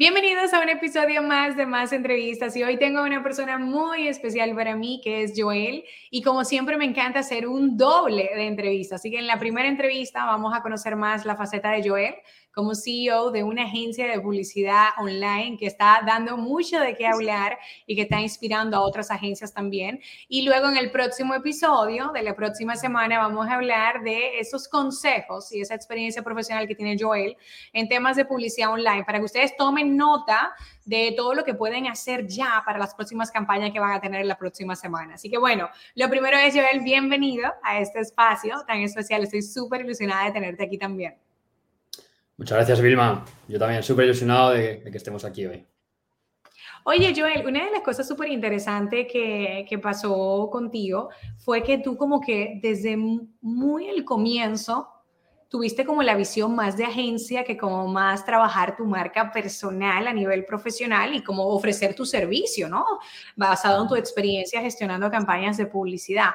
Bienvenidos a un episodio más de Más Entrevistas y hoy tengo una persona muy especial para mí que es Joel y como siempre me encanta hacer un doble de entrevistas. Así que en la primera entrevista vamos a conocer más la faceta de Joel, como CEO de una agencia de publicidad online que está dando mucho de qué hablar y que está inspirando a otras agencias también. Y luego en el próximo episodio de la próxima semana vamos a hablar de esos consejos y esa experiencia profesional que tiene Joel en temas de publicidad online para que ustedes tomen nota de todo lo que pueden hacer ya para las próximas campañas que van a tener la próxima semana. Así que bueno, lo primero es Joel, bienvenido a este espacio tan especial. Estoy súper ilusionada de tenerte aquí también. Muchas gracias, Vilma. Yo también súper ilusionado de, que estemos aquí hoy. Oye, Joel, una de las cosas súper interesantes que, que, pasó contigo fue que tú como que desde muy el comienzo tuviste como la visión más de agencia que como más trabajar tu marca personal a nivel profesional y como ofrecer tu servicio, ¿no? Basado en tu experiencia gestionando campañas de publicidad.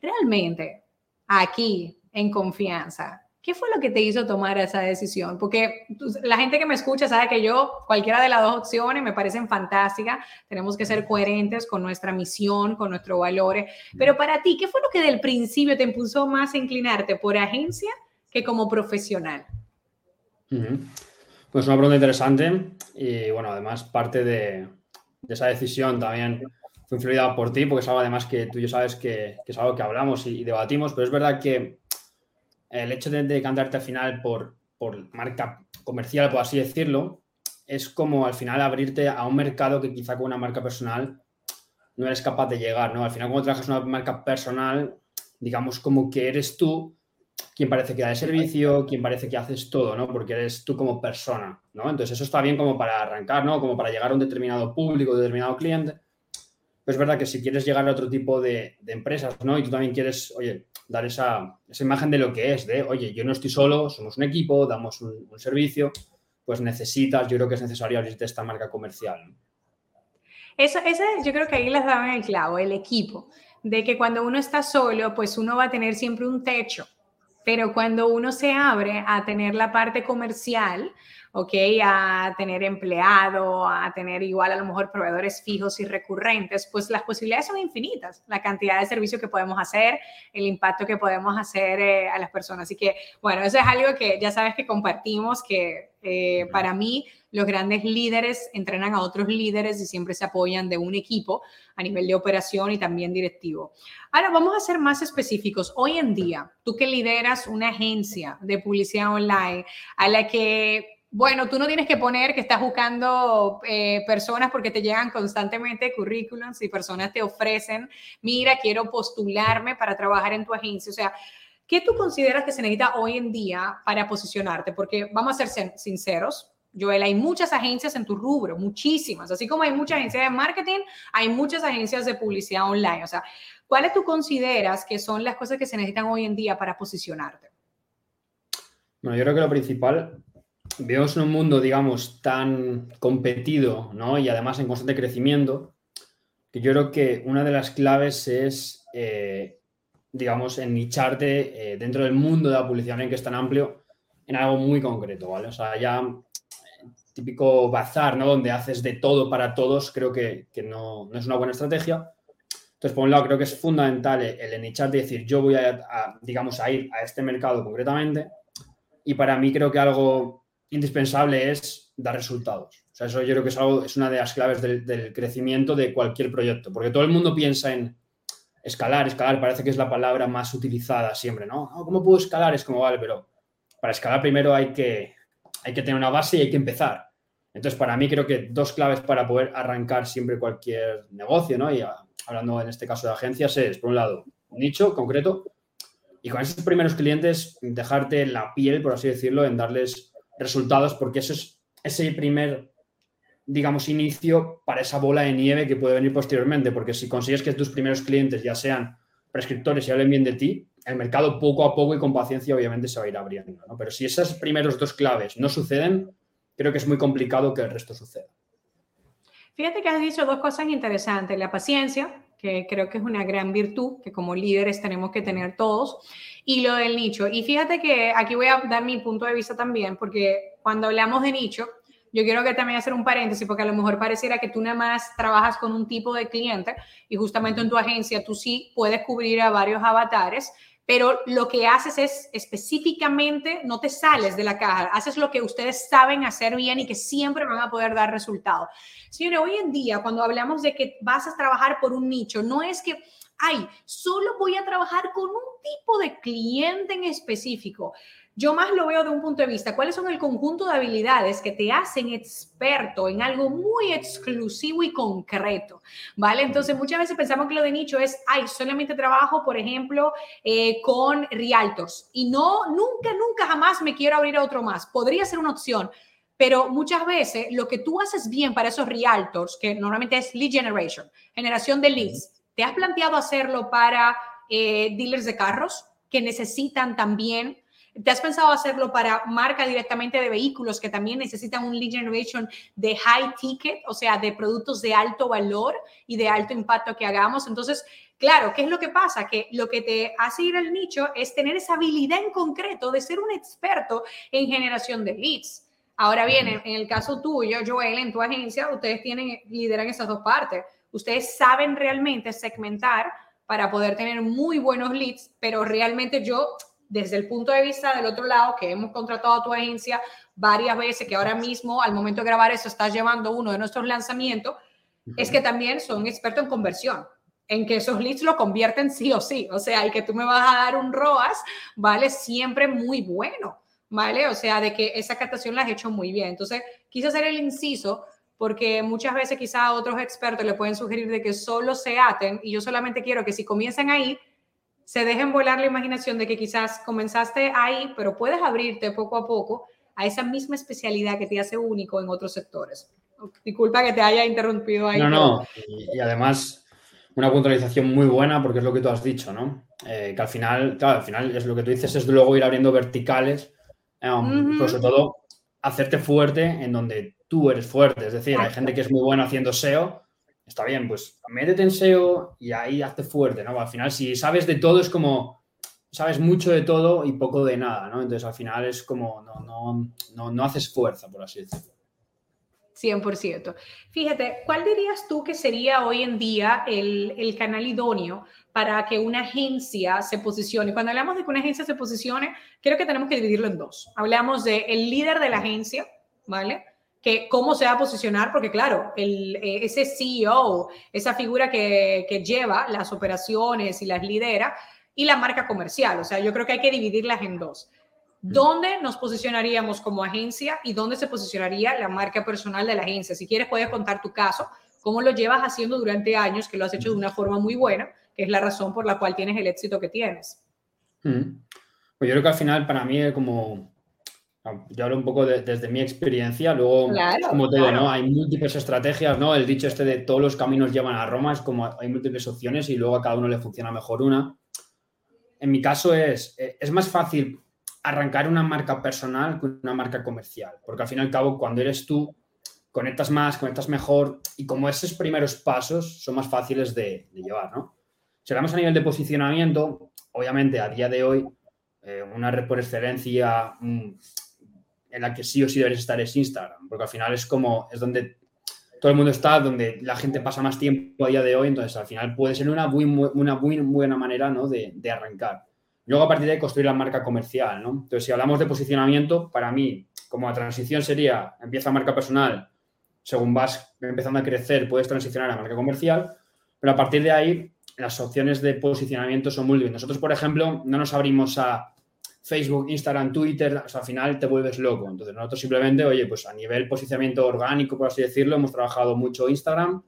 Realmente, aquí, en confianza, ¿Qué fue lo que te hizo tomar esa decisión? Porque la gente que me escucha sabe que yo, cualquiera de las dos opciones me parecen fantásticas. Tenemos que ser coherentes con nuestra misión, con nuestros valores. Pero para ti, ¿qué fue lo que del principio te impulsó más a inclinarte por agencia que como profesional? Pues una pregunta interesante. Y bueno, además, parte de, esa decisión también fue influida por ti, porque es algo además que tú ya sabes que, es algo que hablamos y debatimos. Pero es verdad que el hecho de decantarte al final por, por marca comercial, por así decirlo, es como al final abrirte a un mercado que quizá con una marca personal no eres capaz de llegar, ¿no? Al final cuando trabajas una marca personal, digamos como que eres tú quien parece que da el servicio, quien parece que haces todo, ¿no? Porque eres tú como persona, ¿no? Entonces eso está bien como para arrancar, ¿no? Como para llegar a un determinado público, un determinado cliente. Pero es verdad que si quieres llegar a otro tipo de, de empresas, ¿no? Y tú también quieres, oye, dar esa, imagen de lo que es, de, oye, yo no estoy solo, somos un equipo, damos un, servicio, pues necesitas, yo creo que es necesario abrirte esta marca comercial. Eso, ese, yo creo que ahí les daban el clavo, el equipo, de que cuando uno está solo, pues uno va a tener siempre un techo, pero cuando uno se abre a tener la parte comercial, ¿ok? A tener empleado, a tener igual a lo mejor proveedores fijos y recurrentes, pues las posibilidades son infinitas, la cantidad de servicios que podemos hacer, el impacto que podemos hacer eh, a las personas. Así que, bueno, eso es algo que ya sabes que compartimos, que eh, para mí los grandes líderes entrenan a otros líderes y siempre se apoyan de un equipo a nivel de operación y también directivo. Ahora vamos a ser más específicos. Hoy en día, tú que lideras una agencia de publicidad online a la que bueno, tú no tienes que poner que estás buscando eh, personas porque te llegan constantemente currículums y personas te ofrecen, mira, quiero postularme para trabajar en tu agencia. O sea, ¿qué tú consideras que se necesita hoy en día para posicionarte? Porque vamos a ser sinceros, Joel, hay muchas agencias en tu rubro, muchísimas. Así como hay muchas agencias de marketing, hay muchas agencias de publicidad online. O sea, ¿cuáles tú consideras que son las cosas que se necesitan hoy en día para posicionarte? Bueno, yo creo que lo principal vivimos en un mundo, digamos, tan competido, ¿no? Y además en constante crecimiento, que yo creo que una de las claves es, eh, digamos, en nicharte eh, dentro del mundo de la publicidad en que es tan amplio en algo muy concreto, ¿vale? O sea, ya típico bazar, ¿no? Donde haces de todo para todos, creo que, no, es una buena estrategia. Entonces, por un lado, creo que es fundamental el, nicharte y decir, yo voy a, digamos, a ir a este mercado concretamente. Y para mí creo que algo indispensable es dar resultados. O sea, eso yo creo que es, algo, es una de las claves del, crecimiento de cualquier proyecto, porque todo el mundo piensa en escalar, escalar parece que es la palabra más utilizada siempre, ¿no? ¿Cómo puedo escalar? Es como, vale, pero para escalar primero hay que, hay que tener una base y hay que empezar. Entonces, para mí creo que dos claves para poder arrancar siempre cualquier negocio, ¿no? Y hablando en este caso de agencias es, por un lado, un nicho concreto y con esos primeros clientes dejarte la piel, por así decirlo, en darles resultados, porque eso es ese primer, digamos, inicio para esa bola de nieve que puede venir posteriormente, porque si consigues que tus primeros clientes ya sean prescriptores y hablen bien de ti, el mercado poco a poco y con paciencia obviamente se va a ir abriendo. ¿no? Pero si esas primeros dos claves no suceden, creo que es muy complicado que el resto suceda. Fíjate que has dicho dos cosas interesantes, la paciencia, que creo que es una gran virtud que como líderes tenemos que tener todos, y lo del nicho. Y fíjate que aquí voy a dar mi punto de vista también, porque cuando hablamos de nicho, yo quiero que también hacer un paréntesis, porque a lo mejor pareciera que tú nada más trabajas con un tipo de cliente y justamente en tu agencia tú sí puedes cubrir a varios avatares, pero lo que haces es específicamente, no te sales de la caja, haces lo que ustedes saben hacer bien y que siempre van a poder dar resultados. Señores, hoy en día, cuando hablamos de que vas a trabajar por un nicho, no es que, ay, solo voy a trabajar con un tipo de cliente en específico. Yo más lo veo de un punto de vista, ¿cuáles son el conjunto de habilidades que te hacen experto en algo muy exclusivo y concreto? ¿Vale? Entonces, muchas veces pensamos que lo de nicho es, ay, solamente trabajo, por ejemplo, eh, con realtors y no, nunca, nunca, jamás me quiero abrir a otro más. Podría ser una opción, pero muchas veces lo que tú haces bien para esos realtors, que normalmente es lead generation, generación de leads, ¿te has planteado hacerlo para eh, dealers de carros que necesitan también ¿Te has pensado hacerlo para marca directamente de vehículos que también necesitan un lead generation de high ticket, o sea, de productos de alto valor y de alto impacto que hagamos? Entonces, claro, ¿qué es lo que pasa? Que lo que te hace ir al nicho es tener esa habilidad en concreto de ser un experto en generación de leads. Ahora bien, en, el caso tuyo, Joel, en tu agencia, ustedes tienen, lideran esas dos partes. Ustedes saben realmente segmentar para poder tener muy buenos leads, pero realmente yo desde el punto de vista del otro lado, que hemos contratado a tu agencia varias veces, que ahora mismo, al momento de grabar eso, estás llevando uno de nuestros lanzamientos, es que también son expertos en conversión, en que esos leads lo convierten sí o sí. O sea, y que tú me vas a dar un ROAS, ¿vale? Siempre muy bueno, ¿vale? O sea, de que esa captación la has hecho muy bien. Entonces, quise hacer el inciso porque muchas veces quizá otros expertos le pueden sugerir de que solo se aten y yo solamente quiero que si comienzan ahí, se dejen volar la imaginación de que quizás comenzaste ahí, pero puedes abrirte poco a poco a esa misma especialidad que te hace único en otros sectores. Disculpa que te haya interrumpido ahí. No, no, y, además una puntualización muy buena porque es lo que tú has dicho, ¿no? Eh, que al final, claro, al final es lo que tú dices, es luego ir abriendo verticales, um, pero sobre todo hacerte fuerte en donde tú eres fuerte. Es decir, hay gente que es muy buena haciendo SEO, está bien, pues métete en SEO y ahí hazte fuerte, ¿no? Al final, si sabes de todo, es como, sabes mucho de todo y poco de nada, ¿no? Entonces, al final es como, no, no, no, no haces fuerza, por así decirlo. 100%. Fíjate, ¿cuál dirías tú que sería hoy en día el, el, canal idóneo para que una agencia se posicione? Cuando hablamos de que una agencia se posicione, creo que tenemos que dividirlo en dos. Hablamos de el líder de la agencia, ¿vale? Que cómo se va a posicionar, porque claro, el, eh, ese CEO, esa figura que, que, lleva las operaciones y las lidera, y la marca comercial. O sea, yo creo que hay que dividirlas en dos. ¿Dónde nos posicionaríamos como agencia y dónde se posicionaría la marca personal de la agencia? Si quieres, puedes contar tu caso, cómo lo llevas haciendo durante años, que lo has hecho de una forma muy buena, que es la razón por la cual tienes el éxito que tienes. Pues yo creo que al final, para mí, como yo hablo un poco desde mi experiencia, luego, como todo, ¿no? Hay múltiples estrategias, ¿no? El dicho este de todos los caminos llevan a Roma, es como hay múltiples opciones y luego a cada uno le funciona mejor una. En mi caso es, eh, es más fácil arrancar una marca personal que una marca comercial, porque al fin y al cabo, cuando eres tú, conectas más, conectas mejor y como esos primeros pasos son más fáciles de, llevar, ¿no? Si hablamos a nivel de posicionamiento, obviamente a día de hoy, eh, una red por excelencia, mm, en la que sí o sí deberes estar es Instagram, porque al final es como, es donde todo el mundo está, donde la gente pasa más tiempo a día de hoy, entonces al final puede ser una muy, una muy buena manera ¿no? de, de, arrancar. Luego a partir de ahí construir la marca comercial, ¿no? Entonces si hablamos de posicionamiento, para mí, como la transición sería, empieza marca personal, según vas empezando a crecer, puedes transicionar a marca comercial, pero a partir de ahí las opciones de posicionamiento son muy bien. Nosotros, por ejemplo, no nos abrimos a Facebook, Instagram, Twitter, al final te vuelves loco. Entonces nosotros simplemente, oye, pues a nivel posicionamiento orgánico, por así decirlo, hemos trabajado mucho Instagram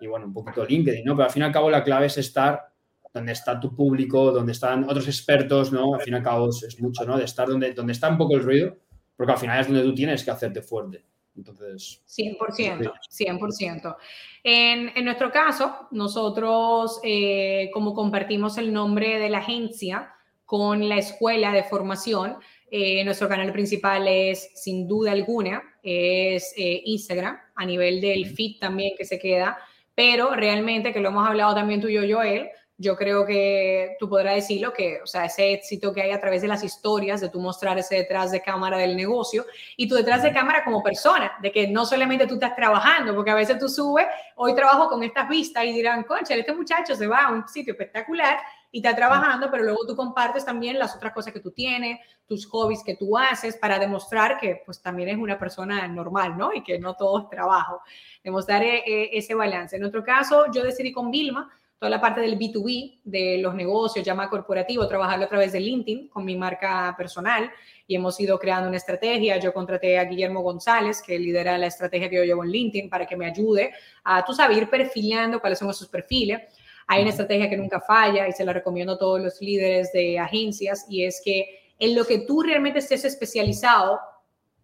y bueno, un poquito LinkedIn, ¿no? Pero al fin y al cabo la clave es estar donde está tu público, donde están otros expertos, ¿no? Al fin y al cabo es mucho, ¿no? De estar donde, donde está un poco el ruido, porque al final es donde tú tienes que hacerte fuerte. Entonces... 100%, 100%. En, en nuestro caso, nosotros, eh, como compartimos el nombre de la agencia, con la escuela de formación. Eh, nuestro canal principal es, sin duda alguna, es eh, Instagram, a nivel del feed también que se queda, pero realmente, que lo hemos hablado también tú y yo, Joel, yo creo que tú podrás decirlo que, o sea, ese éxito que hay a través de las historias, de tú mostrar ese detrás de cámara del negocio y tú detrás de cámara como persona, de que no solamente tú estás trabajando, porque a veces tú subes, hoy trabajo con estas vistas y dirán, concha, este muchacho se va a un sitio espectacular y está trabajando, pero luego tú compartes también las otras cosas que tú tienes, tus hobbies que tú haces para demostrar que pues también es una persona normal, ¿no? Y que no todo es trabajo. Demostrar eh, ese balance. En otro caso, yo decidí con Vilma toda la parte del B2B, de los negocios, llama corporativo, trabajarlo a través de LinkedIn con mi marca personal y hemos ido creando una estrategia. Yo contraté a Guillermo González, que lidera la estrategia que yo llevo en LinkedIn, para que me ayude a, tú sabes, ir perfilando cuáles son esos perfiles. Hay una estrategia que nunca falla y se la recomiendo a todos los líderes de agencias y es que en lo que tú realmente estés especializado,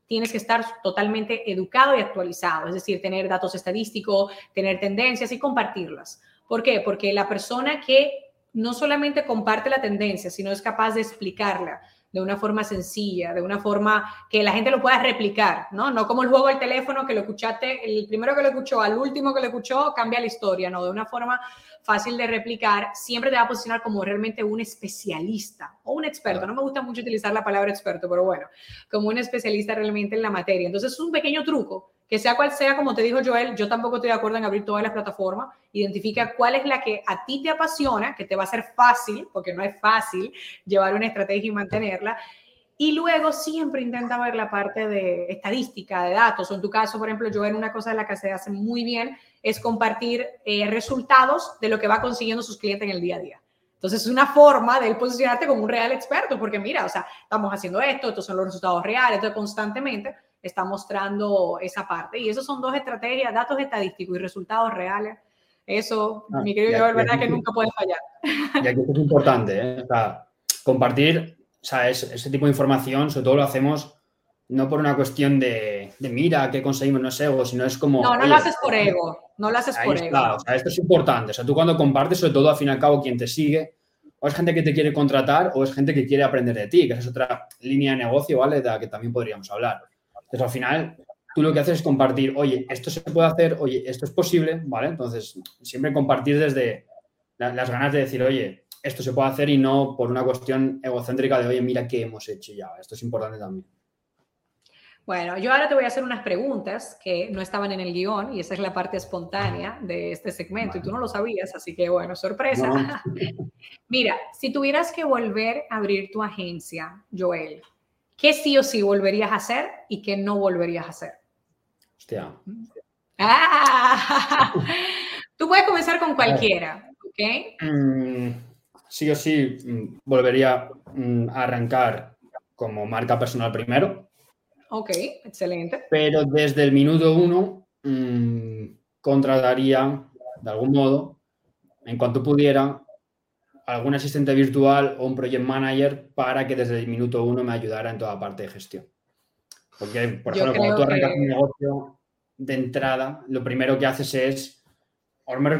tienes que estar totalmente educado y actualizado, es decir, tener datos estadísticos, tener tendencias y compartirlas. ¿Por qué? Porque la persona que no solamente comparte la tendencia, sino es capaz de explicarla de una forma sencilla, de una forma que la gente lo pueda replicar, ¿no? No como el juego del teléfono que lo escuchaste, el primero que lo escuchó al último que lo escuchó cambia la historia, ¿no? De una forma fácil de replicar, siempre te va a posicionar como realmente un especialista o un experto. No me gusta mucho utilizar la palabra experto, pero bueno, como un especialista realmente en la materia. Entonces es un pequeño truco que sea cual sea, como te dijo Joel, yo tampoco estoy de acuerdo en abrir todas las plataformas. Identifica cuál es la que a ti te apasiona, que te va a ser fácil, porque no es fácil llevar una estrategia y mantenerla. Y luego siempre intenta ver la parte de estadística, de datos. En tu caso, por ejemplo, Joel, una cosa de la que se hace muy bien es compartir eh, resultados de lo que va consiguiendo sus clientes en el día a día. Entonces es una forma de posicionarte como un real experto, porque mira, o sea, estamos haciendo esto, estos son los resultados reales, entonces constantemente está mostrando esa parte. Y eso son dos estrategias, datos estadísticos y resultados reales. Eso, ah, mi querido Joel, verdad que nunca puede fallar. Y aquí es importante, ¿eh? o sea, compartir o sea, ese tipo de información, sobre todo lo hacemos no por una cuestión de, de mira, qué conseguimos, no es ego, sino es como... No, no lo haces por ego, no lo haces por ego. O sea, esto es importante. O sea, tú cuando compartes, sobre todo, al fin y al cabo, quien te sigue, o es gente que te quiere contratar o es gente que quiere aprender de ti, que esa es otra línea de negocio, ¿vale? De la que también podríamos hablar. Entonces, al final, tú lo que haces es compartir, oye, esto se puede hacer, oye, esto es posible, ¿vale? Entonces, siempre compartir desde las ganas de decir, oye, esto se puede hacer y no por una cuestión egocéntrica de, oye, mira qué hemos hecho ya. Esto es importante también. Bueno, yo ahora te voy a hacer unas preguntas que no estaban en el guion y esa es la parte espontánea de este segmento y tú no lo sabías, así que bueno, sorpresa. Mira, si tuvieras que volver a abrir tu agencia, Joel, ¿Qué sí o sí volverías a hacer y qué no volverías a hacer? Hostia. Ah, tú puedes comenzar con cualquiera, ¿ok? Mm, sí o sí mm, volvería mm, a arrancar como marca personal primero. Ok, excelente. Pero desde el minuto uno contrataría, de algún modo, en cuanto pudiera, algún asistente virtual o un project manager para que desde el minuto uno me ayudara en toda parte de gestión. Porque, por ejemplo, cuando tú arrancas un negocio de entrada, lo primero que haces es,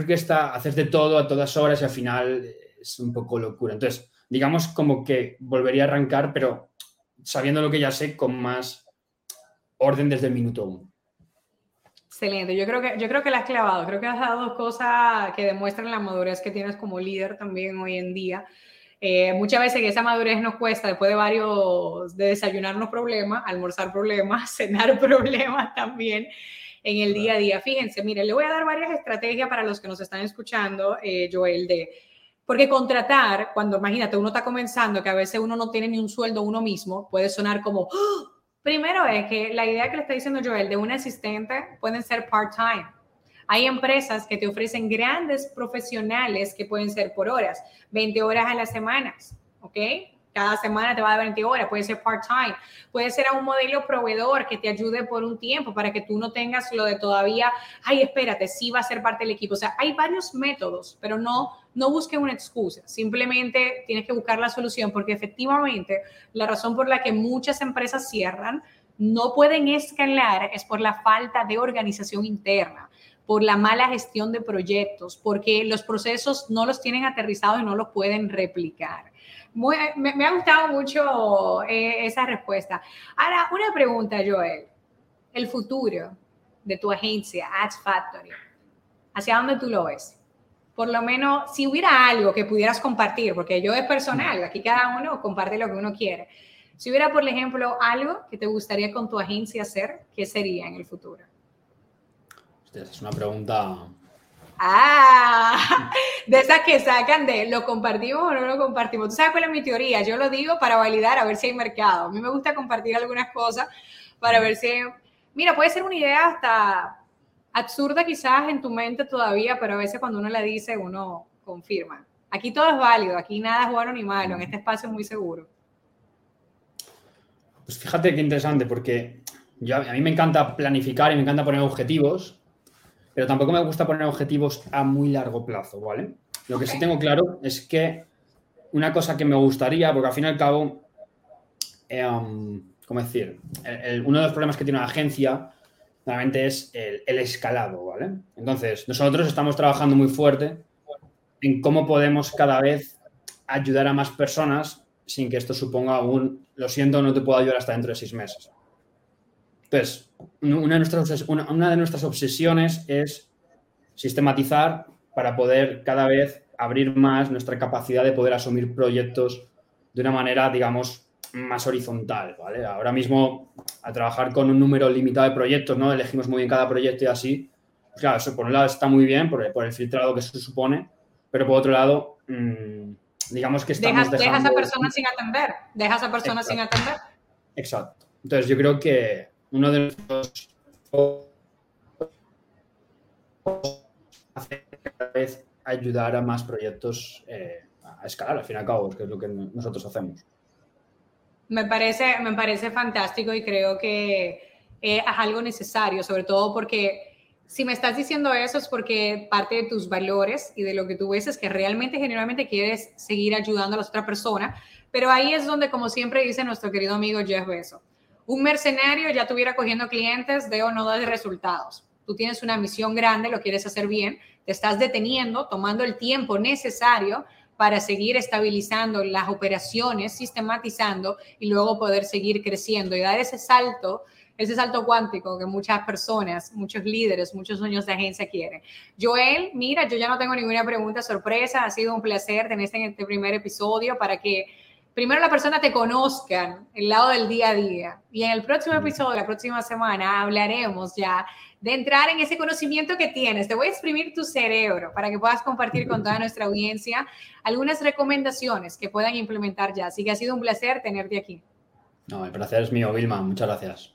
que está, haces de todo a todas horas y al final es un poco locura. Entonces, digamos como que volvería a arrancar, pero sabiendo lo que ya sé, con más orden desde el minuto uno. Excelente, yo creo que yo creo que la has clavado, creo que has dado cosas que demuestran la madurez que tienes como líder también hoy en día. Eh, muchas veces esa madurez nos cuesta después de varios, de desayunarnos problemas, almorzar problemas, cenar problemas también en el día a día. Fíjense, mire, le voy a dar varias estrategias para los que nos están escuchando, eh, Joel, de, porque contratar, cuando imagínate, uno está comenzando, que a veces uno no tiene ni un sueldo uno mismo, puede sonar como, ¡Oh! Primero es que la idea que le está diciendo Joel de un asistente pueden ser part-time. Hay empresas que te ofrecen grandes profesionales que pueden ser por horas, 20 horas a la semana, ¿ok? Cada semana te va a dar 20 horas, puede ser part-time, puede ser a un modelo proveedor que te ayude por un tiempo para que tú no tengas lo de todavía, ay, espérate, sí va a ser parte del equipo. O sea, hay varios métodos, pero no, no busques una excusa, simplemente tienes que buscar la solución porque efectivamente la razón por la que muchas empresas cierran no pueden escalar es por la falta de organización interna por la mala gestión de proyectos, porque los procesos no los tienen aterrizados y no los pueden replicar. Me, ha gustado mucho eh, esa respuesta. Ahora, una pregunta, Joel. El futuro de tu agencia, Ads Factory, ¿hacia dónde tú lo ves? Por lo menos, si hubiera algo que pudieras compartir, porque yo es personal, aquí cada uno comparte lo que uno quiere. Si hubiera, por ejemplo, algo que te gustaría con tu agencia hacer, ¿qué sería en el futuro? Es una pregunta Ah, de esas que sacan de lo compartimos o no lo compartimos. Tú sabes cuál es mi teoría. Yo lo digo para validar a ver si hay mercado. A mí me gusta compartir algunas cosas para ver si. Mira, puede ser una idea hasta absurda quizás en tu mente todavía, pero a veces cuando uno la dice, uno confirma. Aquí todo es válido, aquí nada es bueno ni malo, en este espacio es muy seguro. Pues fíjate qué interesante, porque yo, a mí me encanta planificar y me encanta poner objetivos, pero tampoco me gusta poner objetivos a muy largo plazo, ¿vale? Lo que sí tengo claro es que una cosa que me gustaría, porque al fin y al cabo, em, ¿cómo decir? uno de los problemas que tiene una agencia normalmente es el, el, escalado, ¿vale? Entonces, nosotros estamos trabajando muy fuerte en cómo podemos cada vez ayudar a más personas sin que esto suponga un, lo siento, no te puedo ayudar hasta dentro de seis meses. Entonces, una de nuestras, una, de nuestras obsesiones es sistematizar para poder cada vez abrir más nuestra capacidad de poder asumir proyectos de una manera, digamos, más horizontal, ¿vale? Ahora mismo, a trabajar con un número limitado de proyectos, ¿no? Elegimos muy bien cada proyecto y así. Pues claro, eso por un lado está muy bien por, por el filtrado que se supone, pero por otro lado, mmm, digamos que estamos dejas, dejando... a persona sin atender, dejas a persona sin atender. Exacto. Entonces, yo creo que uno de nuestros hacer cada vez ayudar a más proyectos eh, a escalar, al fin y al cabo, que es lo que nosotros hacemos. Me parece, me parece fantástico y creo que eh, es algo necesario, sobre todo porque si me estás diciendo eso es porque parte de tus valores y de lo que tú ves es que realmente, generalmente quieres seguir ayudando a la otra persona, pero ahí es donde, como siempre dice nuestro querido amigo Jeff Bezos, un mercenario ya tuviera cogiendo clientes de o no de resultados. Tú tienes una misión grande, lo quieres hacer bien, te estás deteniendo, tomando el tiempo necesario para seguir estabilizando las operaciones, sistematizando y luego poder seguir creciendo y dar ese salto, ese salto cuántico que muchas personas, muchos líderes, muchos dueños de agencia quieren. Joel, mira, yo ya no tengo ninguna pregunta sorpresa, ha sido un placer tenerte en este primer episodio para que primero la persona te conozcan el lado del día a día. Y en el próximo episodio, la próxima semana, hablaremos ya de entrar en ese conocimiento que tienes. Te voy a exprimir tu cerebro para que puedas compartir con toda nuestra audiencia algunas recomendaciones que puedan implementar ya. Así que ha sido un placer tenerte aquí. No, el placer es mío, Vilma. Muchas gracias.